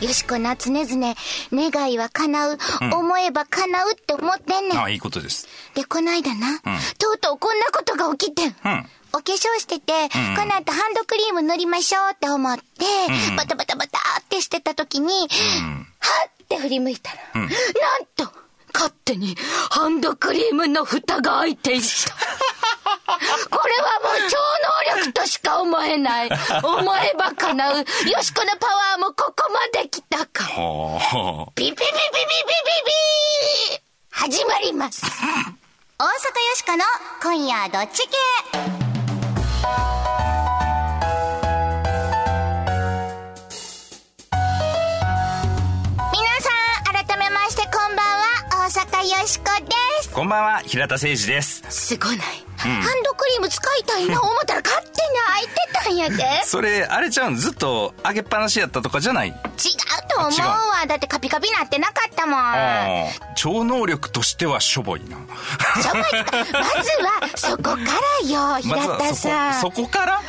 よしこな常々、願いは叶う、思えば叶うって思ってんねん。ああ、いいことです。で、こないだな、とうとうこんなことが起きてん。うん。お化粧してて、この後ハンドクリーム塗りましょうって思って、バタバタバタってしてた時に、はって振り向いたら、なんと、勝手にハンドクリームの蓋が開いていた。これはもう超能力としか思えない。思えば叶う。よしこのパワーもここまで来たか。はあ。ピピピピピピピピ始まります。大阪よしこの今夜どっち系こんばんは、平田誠二です。すごない。ハンドクリーム使いたいな思ったら勝手に開いてたんやで。それ、あれちゃうん、ずっと上げっぱなしやったとかじゃない？違うと思うわ。だってカピカピなってなかったもん。超能力としてはしょぼいな。しょぼいまずはそこからよ、平田さん。はそこ、から？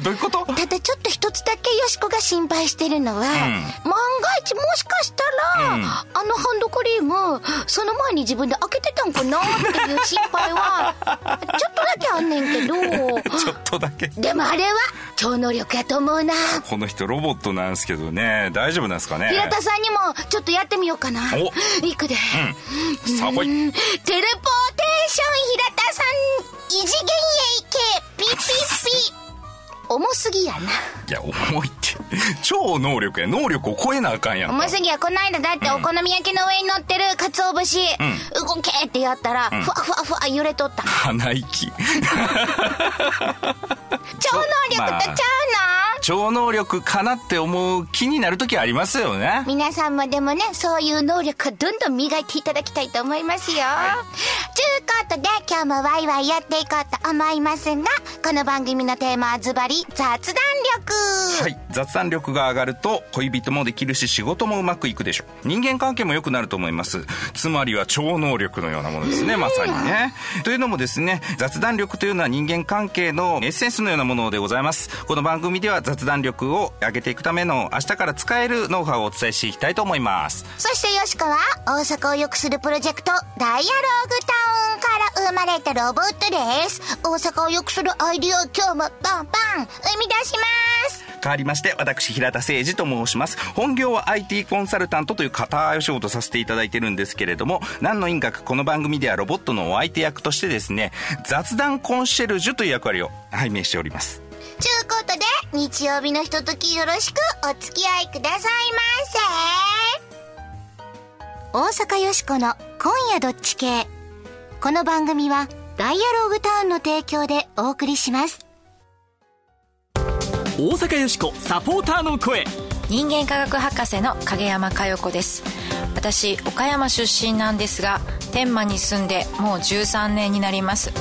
どういうこと？ただちょっと一つだけよしこが心配してるのは、万が一もしかしたら、うんあのハンドクリーム、その前に自分で開けてたんかなっていう心配は、ちょっとだけあんねんけど、ちょっとだけ。でもあれは超能力やと思うな。この人ロボットなんですけどね、大丈夫なんですかね？平田さんにもちょっとやってみようかな。おいくで。うん。さあ、ほい。うんテレポーテーション平田さん異次元へ行けピピピ重すぎやないや、重いって。超能力や。能力を超えなあかんやんか。重すぎやこの間だってお好み焼きの上に乗ってる鰹節、動けってやったら、ふわふわふわ揺れとった鼻息。超能力とちゃうの、超能力かなって思う気になる時ありますよね。皆さんもでもね、そういう能力をどんどん磨いていただきたいと思いますよ。ちゅうことで、今日もワイワイやっていこうと思いますが、この番組のテーマはズバリ、雑談力。はい。雑談力が上がると、恋人もできるし、仕事もうまくいくでしょう。人間関係も良くなると思います。つまりは超能力のようなものですね、まさにね。というのもですね、雑談力というのは人間関係のエッセンスのようなものでございます。この番組では雑談力を上げていくための明日から使えるノウハウをお伝えしていきたいと思います。そしてよしこは、大阪を良くするプロジェクト、ダイアローグタウンから生まれたロボットです。大阪を良くするアイディアを今日もバンバン生み出します。変わりまして、私、平田誠二と申します。本業は IT コンサルタントという固いお仕事させていただいてるんですけれども、何の因果かこの番組ではロボットのお相手役としてですね、雑談コンシェルジュという役割を拝命しております。ちゅうことで、日曜日のひとときよろしくお付き合いくださいませ。大阪よしこの今夜どっち系？この番組は、ダイアローグタウンの提供でお送りします。大阪よしこサポーターの声人間科学博士の影山佳代子です私岡山出身なんですが天満に住んでもう13年になります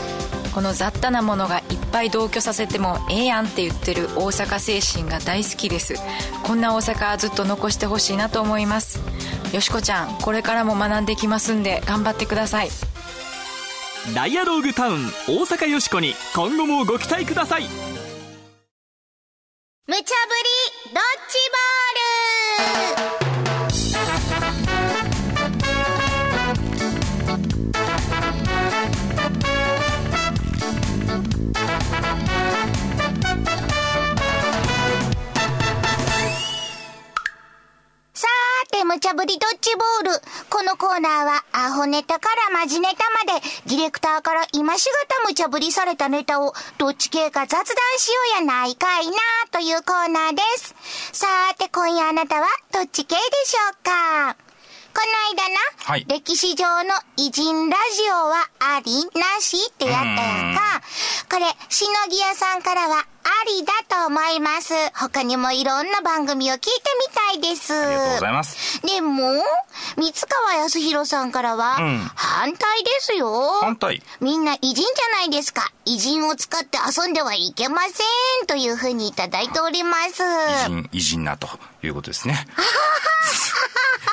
この雑多なものがいっぱい同居させてもええやんって言ってる大阪精神が大好きです。こんな大阪ずっと残してほしいなと思います。よしこちゃんこれからも学んできますんで頑張ってください。ダイアローグタウン大阪よしこに今後もご期待ください。無茶ぶりドッジ無茶ぶりドッジボール。このコーナーは、アホネタからマジネタまで、ディレクターから今しがた無茶ぶりされたネタを、どっち系か雑談しようやないかいな、というコーナーです。さーて、今夜あなたは、どっち系でしょうか？この間な、はい歴史上の偉人ラジオはありなしってやったやんか。これ、しのぎ屋さんからはありだと思います。他にもいろんな番組を聞いてみたいです。ありがとうございます。でも、三川康弘さんからは、うん反対ですよ。反対みんな偉人じゃないですか。偉人を使って遊んではいけません。というふうにいただいております。偉人、偉人なということですね。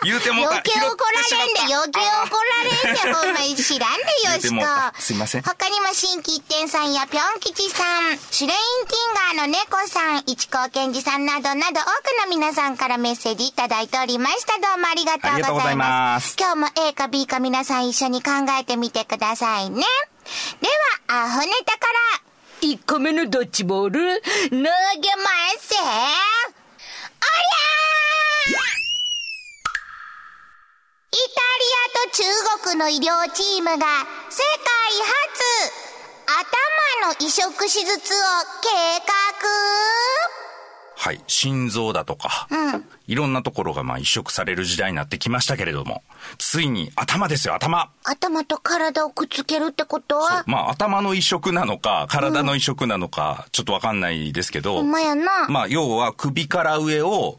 言うても余計怒られんで、余計怒られんで、ほんまに知らんでよしこ。すいません他にも新規一点さんやぴょん吉さん、シュレインティガーの猫さん、市川健二さんなどなど多くの皆さんからメッセージいただいておりました。どうもありがとうございます。ありがとうございます今日も A か B か皆さん一緒に考えてみてくださいね。では、アホネタから、1個目のドッジボール投げませ。おりゃーイタリアと中国の医療チームが世界初頭の移植手術を計はい。心臓だとか、いろんなところがまあ移植される時代になってきましたけれども、ついに頭ですよ、頭。画頭と体をくっつけるってことは？まあ頭の移植なのか、体の移植なのか、ちょっとわかんないですけど、ほんまやな。まあ要は首から上を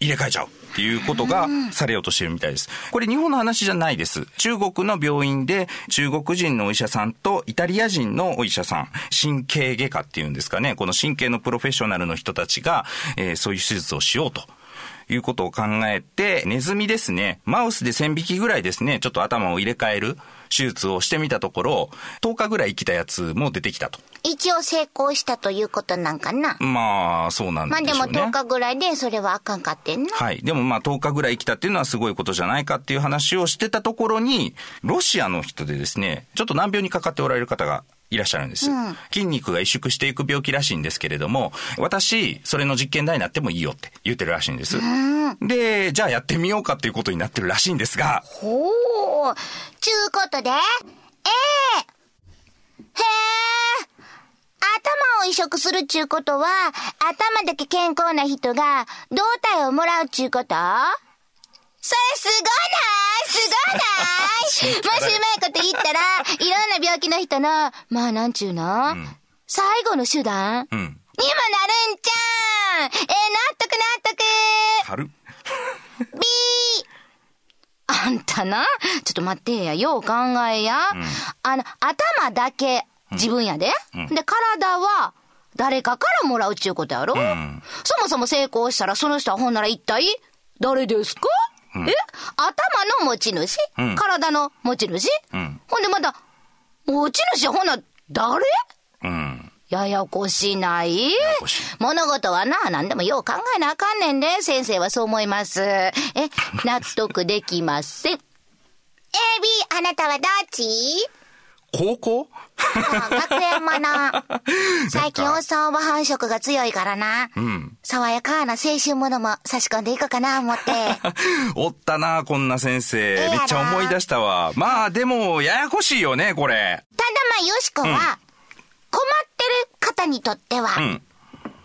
入れ替えちゃうていうことがされようとしてるみたいです。これ日本の話じゃないです。中国の病院で中国人のお医者さんとイタリア人のお医者さん、神経外科っていうんですかね、この神経のプロフェッショナルの人たちが、えーそういう手術をしようと。いうことを考えて、ネズミですね、マウスで1000匹ぐらいですね、ちょっと頭を入れ替える手術をしてみたところ、10日ぐらい生きたやつも出てきたと。一応成功したということなんかな？まあ、そうなんでまあでもしょうね。10日ぐらいでそれはあかんかってんな。はい。でもまあ10日ぐらい生きたっていうのはすごいことじゃないかっていう話をしてたところに、ロシアの人でですね、ちょっと難病にかかっておられる方がいらっしゃるんです。筋肉が萎縮していく病気らしいんですけれども、私、それの実験台になってもいいよって言ってるらしいんです。で、じゃあやってみようかっていうことになってるらしいんですが、ほう。ちゅうことで、ええへえ。頭を移植するちゅうことは、頭だけ健康な人が胴体をもらうちゅうこと？それすごないすごない もしうまいこと言ったら、いろんな病気の人の、まあなんちゅうの、最後の手段、うん。にもなるんちゃう。んえー、納得納得。軽っ。ビー。あんたな、ちょっと待ってや、よ。う考えや。あの、頭だけ自分やで。で、体は誰かからもらうっちゅうことやろ、ん。そもそも成功したらその人はほんなら一体誰ですか、え？頭の持ち主、うん。体の持ち主、ん。ほんでまた、持ち主はほんなら誰？うん。ややこしない？こしい。物事はな、何でもよう考えなあかんねんで、先生はそう思います。え、納得できません。A、B、あなたはどっち？高校？あ学園もの。最近おっさんは繁殖が強いからな。ん爽やかな青春ものも差し込んでいこうかな思って。おったな、こんな先生。めっちゃ思い出したわ。まあでも、ややこしいよね、これ。ただまあ、よしこは、困ってる方にとっては、うん。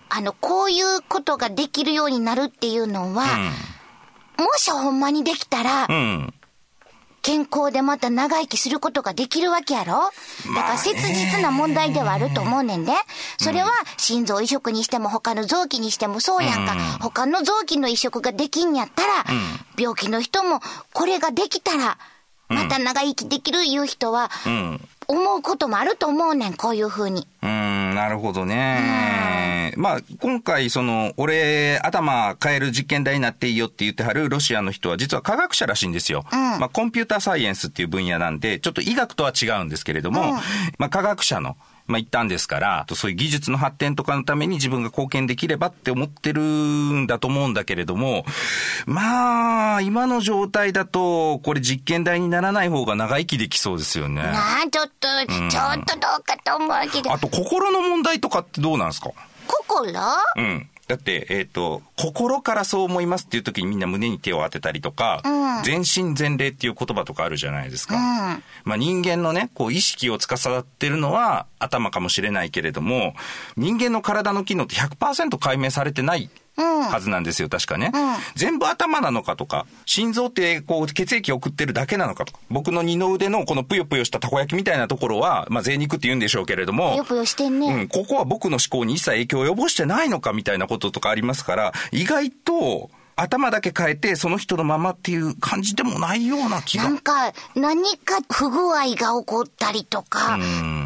あの、こういうことができるようになるっていうのは、もしほんまにできたら、うん。健康でまた長生きすることができるわけやろ？だから切実な問題ではあると思うねんで。それは心臓移植にしても他の臓器にしてもそうやんか。他の臓器の移植ができんやったら、病気の人もこれができたら、また長生きできるいう人は、うん。思うこともあると思うねん、こういうふうに。うーん、なるほどね。まあ、今回、その、俺、頭変える実験台になっていいよって言ってはるロシアの人は、実は科学者らしいんですよ。まあ、コンピューターサイエンスっていう分野なんで、ちょっと医学とは違うんですけれども、まあ、科学者の、まあ、一旦ですから、そういう技術の発展とかのために自分が貢献できればって思ってるんだと思うんだけれども、まあ、今の状態だと、これ実験台にならない方が長生きできそうですよね。なあ、ちょっと、ちょっとどうかと思うけどあ、と、心の問題とかってどうなんですか？心？うん。だって、えっ、と、心からそう思いますっていう時にみんな胸に手を当てたりとか、全身全霊っていう言葉とかあるじゃないですか。まあ人間のね、こう意識を司ってるのは頭かもしれないけれども、人間の体の機能って100%解明されてないはずなんですよ、確かね。全部頭なのかとか、心臓ってこう血液を送ってるだけなのかとか、僕の二の腕のこのぷよぷよしたたこ焼きみたいなところは、まあ贅肉って言うんでしょうけれども、ぷよぷよしてんねうん、ここは僕の思考に一切影響を及ぼしてないのかみたいなこととかありますから、意外と頭だけ変えてその人のままっていう感じでもないような気がなん。か、何か不具合が起こったりとか、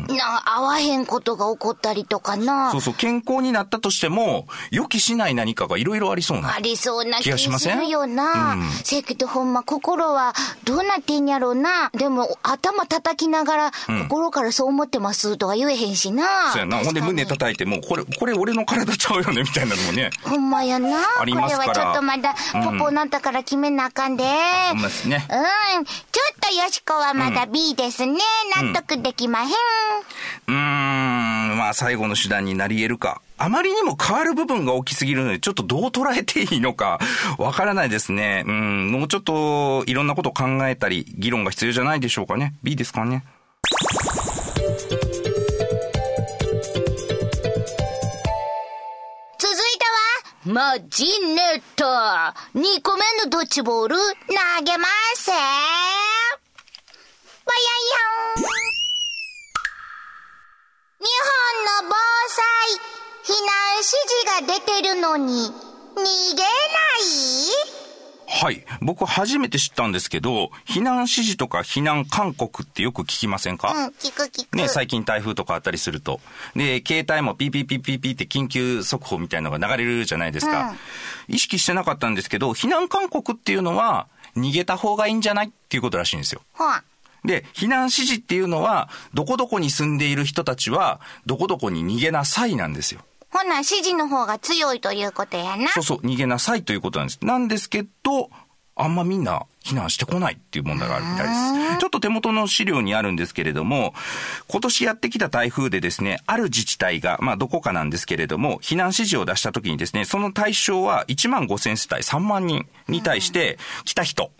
な、合わへんことが起こったりとかな。そうそう、健康になったとしても、予期しない何かがいろいろありそうな。ありそうな気気がしません？よな。うんせやけどほんま心はどうなってんやろうな。でも頭叩きながら、心からそう思ってますとは言えへんしな。そうやな。ほんで胸叩いても、これ、これ俺の体ちゃうよね、みたいなのもね。ほんまやな。ありますからこれはちょっとまだ、ポポなったから決めなあかんで。ほんまですね。うん。ちょっとよしこはまだ B ですね。納得できまへん。うーん、まあ最後の手段になり得るか。あまりにも変わる部分が大きすぎるので、ちょっとどう捉えていいのか、わからないですね。うん、もうちょっといろんなことを考えたり、議論が必要じゃないでしょうかね。B ですかね。続いては、マジネット。2個目のドッジボール、投げます。本の防災、避難指示が出てるのに、逃げない？はい。僕初めて知ったんですけど、避難指示とか避難勧告ってよく聞きませんか、うん、聞く聞く。ね、最近台風とかあったりすると。で、携帯もピーピーピーピーピーって緊急速報みたいなのが流れるじゃないですか。意識してなかったんですけど、避難勧告っていうのは、逃げた方がいいんじゃない？っていうことらしいんですよ。で、避難指示っていうのは、どこどこに住んでいる人たちは、どこどこに逃げなさいなんですよ。ほな、指示の方が強いということやな。そうそう、逃げなさいということなんです。なんですけど、あんまみんな避難してこないっていう問題があるみたいです。ちょっと手元の資料にあるんですけれども、今年やってきた台風でですね、ある自治体が、まあどこかなんですけれども、避難指示を出した時にですね、その対象は1万5千世帯3万人に対して、来た人、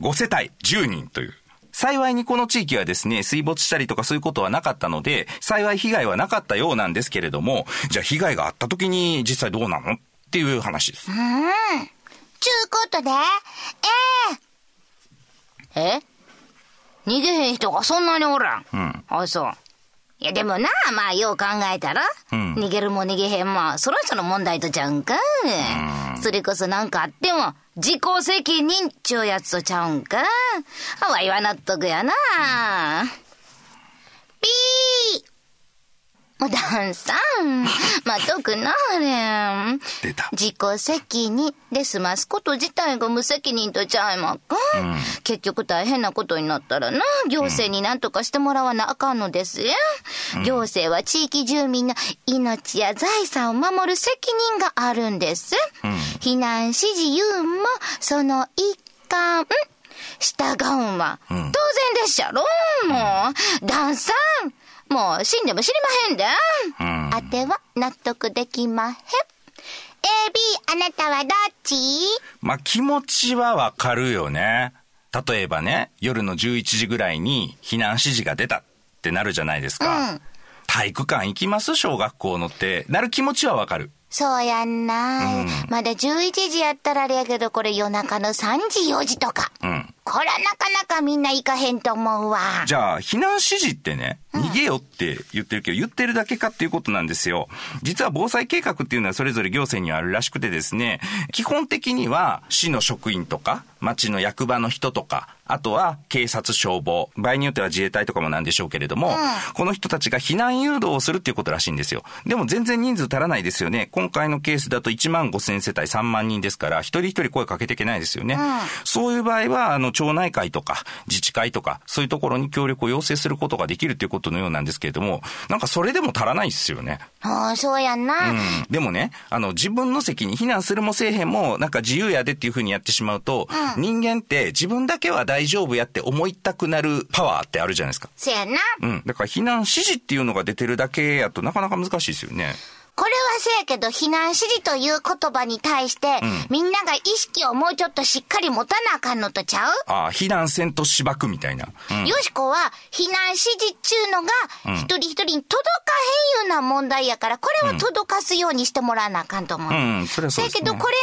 5世帯10人という。幸いにこの地域はですね、水没したりとかそういうことはなかったので、幸い被害はなかったようなんですけれども、じゃあ被害があった時に実際どうなのっていう話です。ちゅうことで、えええ？逃げへん人がそんなにおらん。うんあ、そう。いや、でもな、まあ、よう考えたら、うん逃げるも逃げへんも、その人の問題とちゃうんか。それこそなんかあっても、自己責任ちゅうやつとちゃうんか？わいは納得やな。ピーおだんさん、まあ、特なれん。出た。自己責任で済ますこと自体が無責任とちゃいまっか、結局大変なことになったらな、行政に何とかしてもらわなあかんのですよ。行政は地域住民の命や財産を守る責任があるんです。避難指示言うんも、その一環。従うんは、当然でっしゃろもう、ダンさん、もう死んでも知りまへんで。んあては納得できまへん。A、B、あなたはどっち？まあ気持ちはわかるよね。例えばね、夜の11時ぐらいに避難指示が出たってなるじゃないですか。うん体育館行きます？小学校のって、なる気持ちはわかる。そうやんな、まだ11時やったらあれやけど、これ夜中の3時4時とか。うん。こらなかなかみんな行かへんと思うわ。じゃあ、避難指示ってね、逃げよって言ってるけど、言ってるだけかっていうことなんですよ。実は防災計画っていうのはそれぞれ行政にはあるらしくてですね、基本的には市の職員とか、町の役場の人とか、あとは警察消防、場合によっては自衛隊とかもなんでしょうけれども、この人たちが避難誘導をするっていうことらしいんですよ。でも全然人数足らないですよね。今回のケースだと1万5千世帯3万人ですから、一人一人声かけていけないですよね。そういう場合は、あの、町内会とか、自治会とか、そういうところに協力を要請することができるっていうことのようなんですけれども、なんかそれでも足らないですよね。ああ、そうやんな。うん。でもね、あの、自分の責任、避難するもせえへんも、なんか自由やでっていうふうにやってしまうと、人間って自分だけは大丈夫やって思いたくなるパワーってあるじゃないですか。せやな。うん。だから避難指示っていうのが出てるだけやとなかなか難しいですよね。これはせやけど、避難指示という言葉に対して、みんなが意識をもうちょっとしっかり持たなあかんのとちゃう、ああ、避難せんと芝くみたいな。うん。よしこは、避難指示っちゅうのが、一人一人に届かへんような問題やから、これを届かすようにしてもらわなあかんと思う。うん、それはそうです、ね。せやけど、これ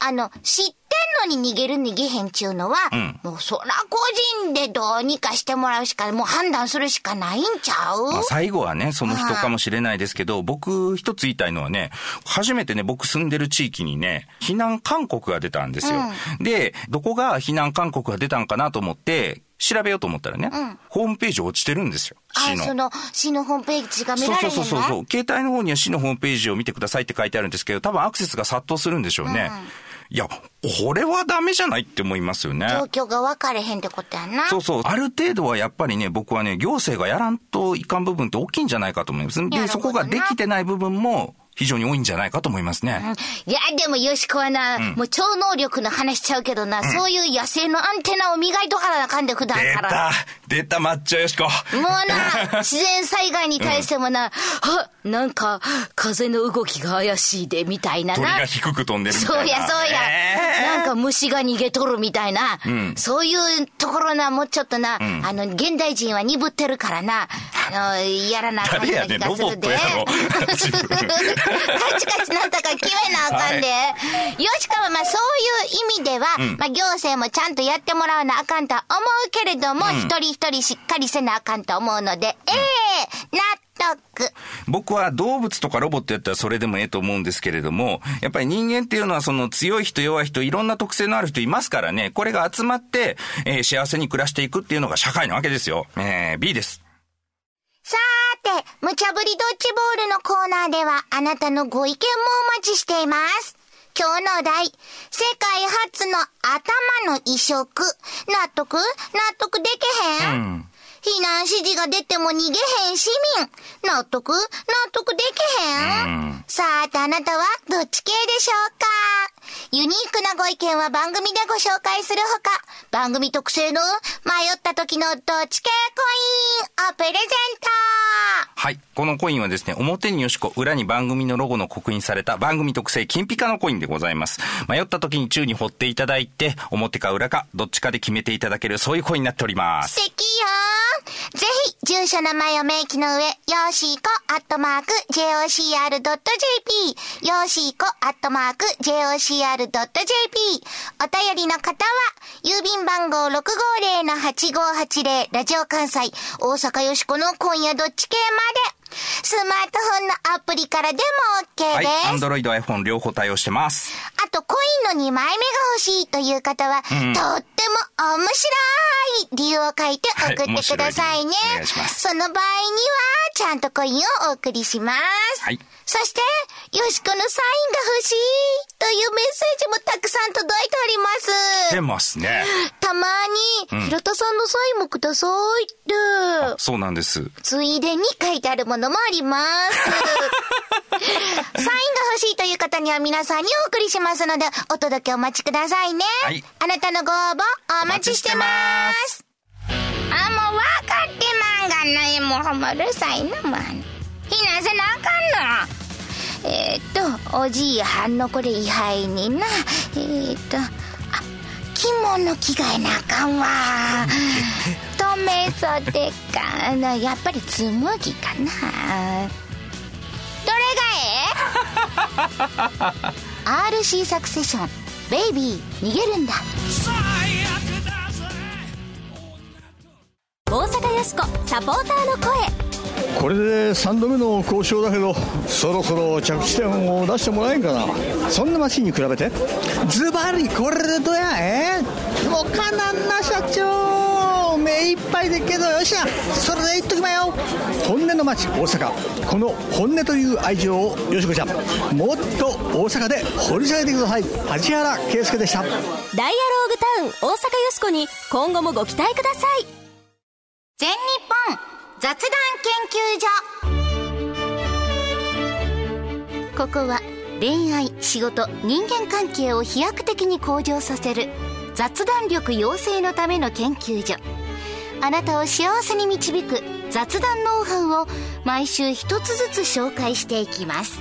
が、あの、知ってんのに逃げる逃げへんちゅうのは、んもうそら個人でどうにかしてもらうしか、もう判断するしかないんちゃう、まあ、最後はね、その人かもしれないですけど、僕一つ言いたいのはね、初めてね、僕住んでる地域にね、避難勧告が出たんですよ。で、どこが避難勧告が出たんかなと思って、調べようと思ったらね、ホームページ落ちてるんですよ。市あ、の。その、市のホームページが見そうられへんの？そうそうそう。携帯の方には市のホームページを見てくださいって書いてあるんですけど、多分アクセスが殺到するんでしょうね。いや、これはダメじゃないって思いますよね。状況が分かれへんってことやな。そうそう。ある程度はやっぱりね、僕はね、行政がやらんといかん部分って大きいんじゃないかと思います。で、そこができてない部分も非常に多いんじゃないかと思いますね。いや、でもよしこはな、もう超能力の話しちゃうけどな、そういう野生のアンテナを磨いとかなあかんで、普段出から。た出た抹茶よしこもうな、自然災害に対してもな、はなんか、風の動きが怪しいで、みたいなな。鳥が低く飛んでるみたいな。そうや、そうや。えーなんか虫が逃げとるみたいな。そういうところな、もうちょっとな、あの、現代人は鈍ってるからな、あの、やらなあかんような気がするで。誰やねんロボットやろ カチカチなんとか決めなあかんで。よしかはまあそういう意味では、まあ行政もちゃんとやってもらわなあかんとは思うけれども、一人一人しっかりせなあかんと思うので、ええ納得。僕は動物とかロボットやったらそれでもええと思うんですけれども、やっぱり人間っていうのはその強い人弱い人いろんな特性のある人いますからね、これが集まって、えー幸せに暮らしていくっていうのが社会なわけですよ。えー B です。さーて、無茶ぶりドッジボールのコーナーでは、あなたのご意見もお待ちしています。今日のお題、世界初の頭の移植。納得？納得でけへん、避難指示が出ても逃げへん市民。納得？納得でけへん、さーてあなたはどっち系でしょうか？ユニークなご意見は番組でご紹介するほか、番組特製の迷った時のどっち系コインをプレゼントはい。このコインはですね、表によしこ、裏に番組のロゴの刻印された番組特製金ピカのコインでございます。迷った時に宙に掘っていただいて、表か裏か、どっちかで決めていただける、そういうコインになっております。素敵よぜひ、住所名前を明記の上、よーしーこ、アットマーク、jocr.jp、よーしーこ、アットマーク、jocr.jp、.jp お便りの方は、郵便番号650-8580、ラジオ関西、大阪よしこの今夜どっち系まで、スマートフォンのアプリからでも OK です。。Android、iPhone 両方対応してます。あと、コインの2枚目が欲しいという方は、とっても面白い理由を書いて送ってくださいね。はいいお願いしますその場合には、ちゃんとコインをお送りします。はいそして、よしこのサインが欲しいというメッセージもたくさん届いております。出ますね。たまに、平田さんのサインもくださいって。そうなんです。ついでに書いてあるものもあります。サインが欲しいという方には皆さんにお送りしますので、お届けお待ちくださいね。はいあなたのご応募お待ちしてます。あ、もう分かってまんがな。もうほんまうるさいな、もう。避難せなあかんの。おじいはんのこれ位牌にな。えー、っと、あ、着物着替えなあかんわ。留め袖かな。やっぱりつむぎかな。どれがええ ?RC サクセション。ベイビー、逃げるんだ。大阪よしこサポーターの声これで3度目の交渉だけどそろそろ着地点を出してもらえんかな。そんなマシンに比べて？ズバリこれでどや？え？もうかなんな社長。目いっぱいでっけどよっしゃ。それで言っときまよ。本音の街大阪。この本音という愛情をよしこちゃん。もっと大阪で掘り下げてください。梶原圭介でした。ダイアローグタウン大阪よしこに今後もご期待ください。全日本雑談研究所。ここは恋愛仕事人間関係を飛躍的に向上させる雑談力養成のための研究所。あなたを幸せに導く雑談ノウハウを毎週一つずつ紹介していきます。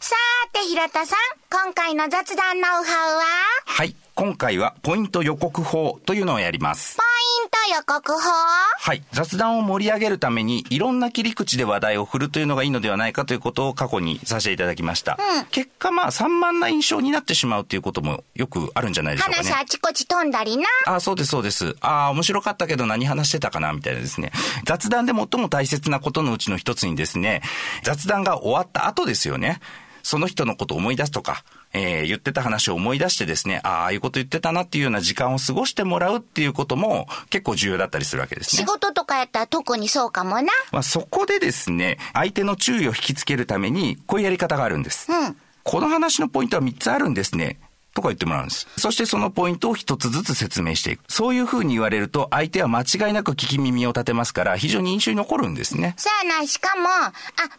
さーて平田さん今回の雑談ノウハウは？はい。今回はポイント予告法というのをやりますポ。イント予告法？はい。雑談を盛り上げるために、いろんな切り口で話題を振るというのがいいのではないかということを過去にさせていただきました。結果、まあ、散漫な印象になってしまうということもよくあるんじゃないでしょうかね。話あちこち飛んだりな？あ、そうです、そうです。ああ、面白かったけど何話してたかなみたいなですね。雑談で最も大切なことのうちの一つにですね、雑談が終わった後ですよね。その人のことを思い出すとか、えー言ってた話を思い出してですね、ああ、ああいうこと言ってたなっていうような時間を過ごしてもらうっていうことも結構重要だったりするわけですね。仕事とかやったら特にそうかもな。まあ、そこでですね、相手の注意を引きつけるために、こういうやり方があるんです。うんこの話のポイントは3つあるんですね。とか言ってもらうんです。そしてそのポイントを一つずつ説明していく。そういうふうに言われると、相手は間違いなく聞き耳を立てますから、非常に印象に残るんですね。さあな、しかも、あ、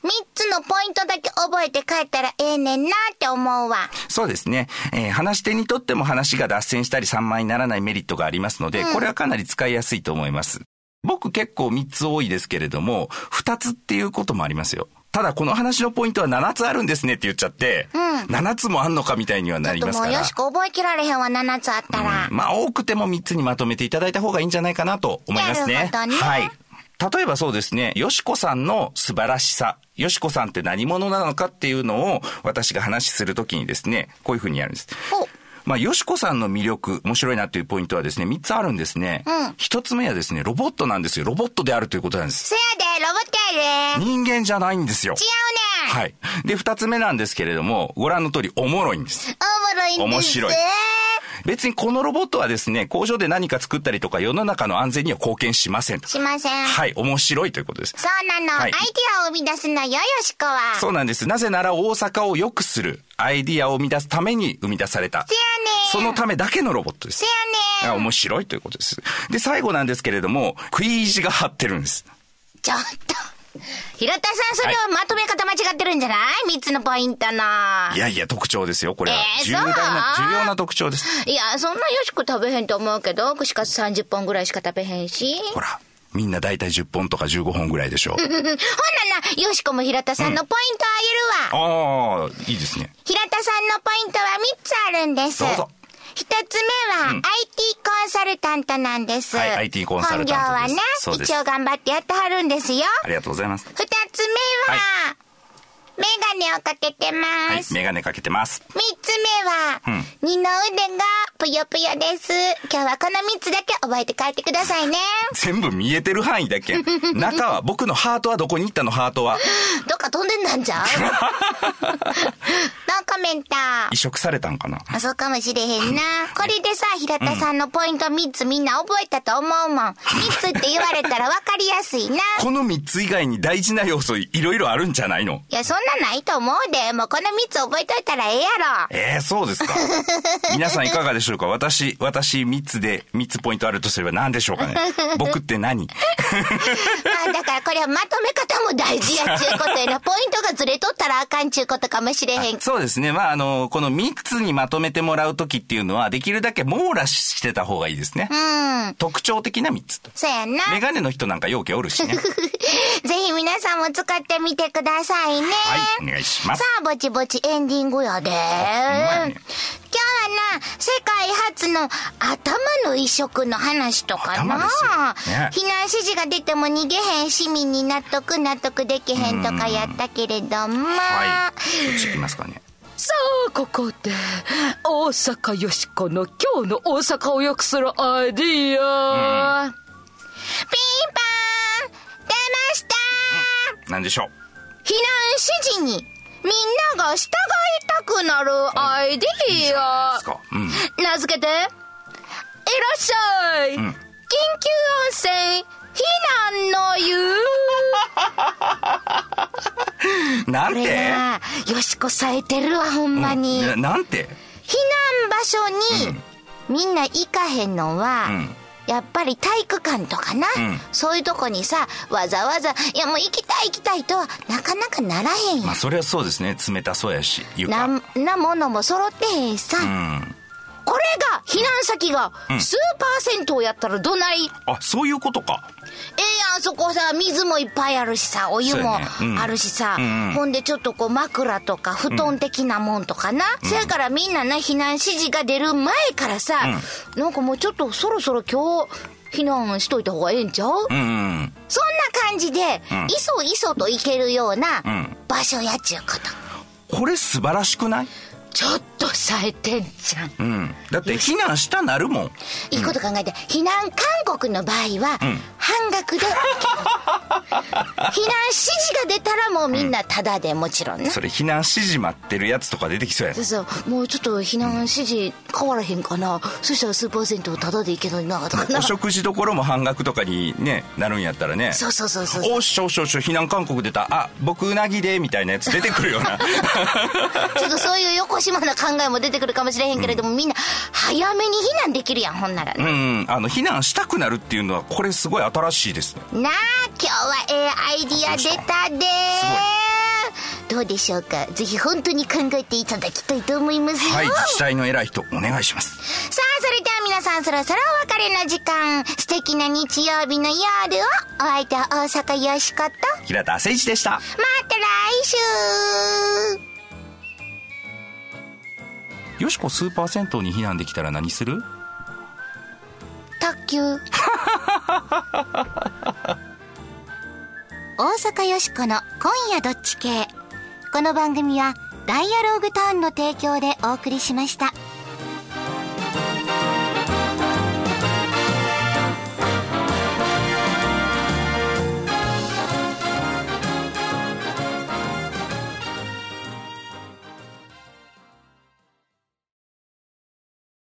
三つのポイントだけ覚えて帰ったらええねんなって思うわ。そうですね。えー話し手にとっても話が脱線したり散漫にならないメリットがありますので、これはかなり使いやすいと思います。僕結構3つ多いですけれども、2つっていうこともありますよ。ただこの話のポイントは7つあるんですねって言っちゃって、7つもあんのかみたいにはなりちょっともうますから。よしこ覚えきられへんわ、7つあったら。まあ多くても3つにまとめていただいた方がいいんじゃないかなと思いますね。なるほどねはい。例えばそうですね、よしこさんの素晴らしさ、よしこさんって何者なのかっていうのを私が話しするときにですね、こういうふうにやるんです。ほまあ、よしこさんの魅力、面白いなっていうポイントはですね、3つあるんですね。うん一つ目はですね、ロボットなんですよ。ロボットであるということなんです。せやで、ロボットやで。人間じゃないんですよ。違うねん。はい。で、二つ目なんですけれども、ご覧の通り、おもろいんです。おもろいんです。面白い別にこのロボットはですね、工場で何か作ったりとか世の中の安全には貢献しません。しません。はい、面白いということです。そうなの、はいアイディアを生み出すのよ、よしこは。そうなんです。なぜなら大阪を良くするアイディアを生み出すために生み出された。せやねん。そのためだけのロボットですせ。やあねん。面白いということです。で、最後なんですけれども、食い意地が張ってるんです。ちょっと。平田さん、それはまとめ方間違ってるんじゃない？三つのポイントの。いやいや、特徴ですよ。これは。えー重大な、重要な特徴です。いや、そんなよしこ食べへんと思うけど、串カツ30本ぐらいしか食べへんし。ほら、みんな大体10本とか15本ぐらいでしょう。うんほんならな、よしこも平田さんのポイントあげるわ。ああ、いいですね。平田さんのポイントは3つあるんです。どうぞ一つ目は、IT コンサルタントなんです。はい IT コンサルタントです本業はねそう、です一応頑張ってやってはるんですよ。ありがとうございます。二つ目は、はメガネをかけてはいます。、メガネかけてます。三つ目は、二の腕がぷよぷよです。今日はこの三つだけ覚えて帰ってくださいね。全部見えてる範囲だけ。中は、僕のハートはどこに行ったのハートは？どっか飛んでんなんじゃうノーコメント。移植されたんかな？あ、そうかもしれへんな。これでさ、平田さんのポイント3つみんな覚えたと思うもん。3つって言われたら分かりやすいな。この3つ以外に大事な要素いろいろあるんじゃないの？いや、そんなないと思うで。もうこの3つ覚えといたらええやろ。ええそうですか。皆さんいかがでしょうか？私、私3つで3つポイントあるとすれば何でしょうかね？僕って何？あだからこれはまとめ方も大事やっちゅうことやな。ポイントがずれとったらあかんちゅうことかもしれへん。そうですね。まあ、あの、この3つにまとめてもらうときっていうのは、できるだけ網羅してた方がいいですね。うん。特徴的な3つと。そうやんな。メガネの人なんか容器おるしね。ぜひ皆さんも使ってみてくださいね。はい、お願いしますさ。あ、ぼちぼちエンディングやで。今日はな、世界初の頭の移植の話とかな。ね避難指示が出ても逃げへん市民に納得納得できへんとかやったけれども。はい。どっち行きますかね。さあここで大阪よしこの今日の大阪を良くするアイディア、ピンポーン出ました何でしょう？避難指示にみんなが従いたくなるアイディア。うん。名付けていらっしゃい、緊急温泉避難の湯。なんて？なよしこさえてるわほんまに、ななんて？避難場所にみんな行かへんのは、うんやっぱり体育館とかな、うんそういうとこにさわざわざ「いやもう行きたい行きたい」とはなかなかならへんやん、まあ、それはそうですね。冷たそうやし、床。ななものも揃ってへんさ、うん。これが避難先がん。スーパー銭湯やったらどない、あ、そういうことか。ええやんそこさ水もいっぱいあるしさお湯もあるしさ、うんうん。ほんでちょっとこう枕とか布団的なもんとかな、そやからみんなな避難指示が出る前からさ、なんかもうちょっとそろそろ今日避難しといた方がええんちゃう、うんうん。そんな感じで、ん。いそいそと行けるようなうん。場所やっちゅうこと。これ素晴らしくない？ちょっと冴えてんじゃん。うん。だって避難したなるもん。いいこと考えて、避難勧告の場合は、半額で。避難指示が出たらもうみんなタダでもちろんね。それ避難指示待ってるやつとか出てきそうやそうそう。もうちょっと避難指示変わらへんかな、そしたらスーパー銭湯タダでいけないなとかな。お食事どころも半額とかにねなるんやったらね。そうそうそうそうおっしょおっしょおっしょ。避難勧告出た。あ僕うなぎでみたいなやつ出てくるような。ちょっとそういう横島な考えも出てくるかもしれへんけれども、みんな早めに避難できるやんほんなら。ね、うん。あの避難したくなるっていうのはこれすごい新しいですね。なあ今日はええアイディア出たでどうでしょうか？ぜひ本当に考えていただきたいと思いますよ、はい自治体の偉い人お願いします。さあ、それでは皆さんそろそろお別れの時間。素敵な日曜日の夜を、お相手は大阪よしこと、ま平田誠一でした。た来週よしこスーパー銭湯に避難できたら何する？卓球。大阪よしこの今夜どっち系。この番組は、ダイアローグターンの提供でお送りしました。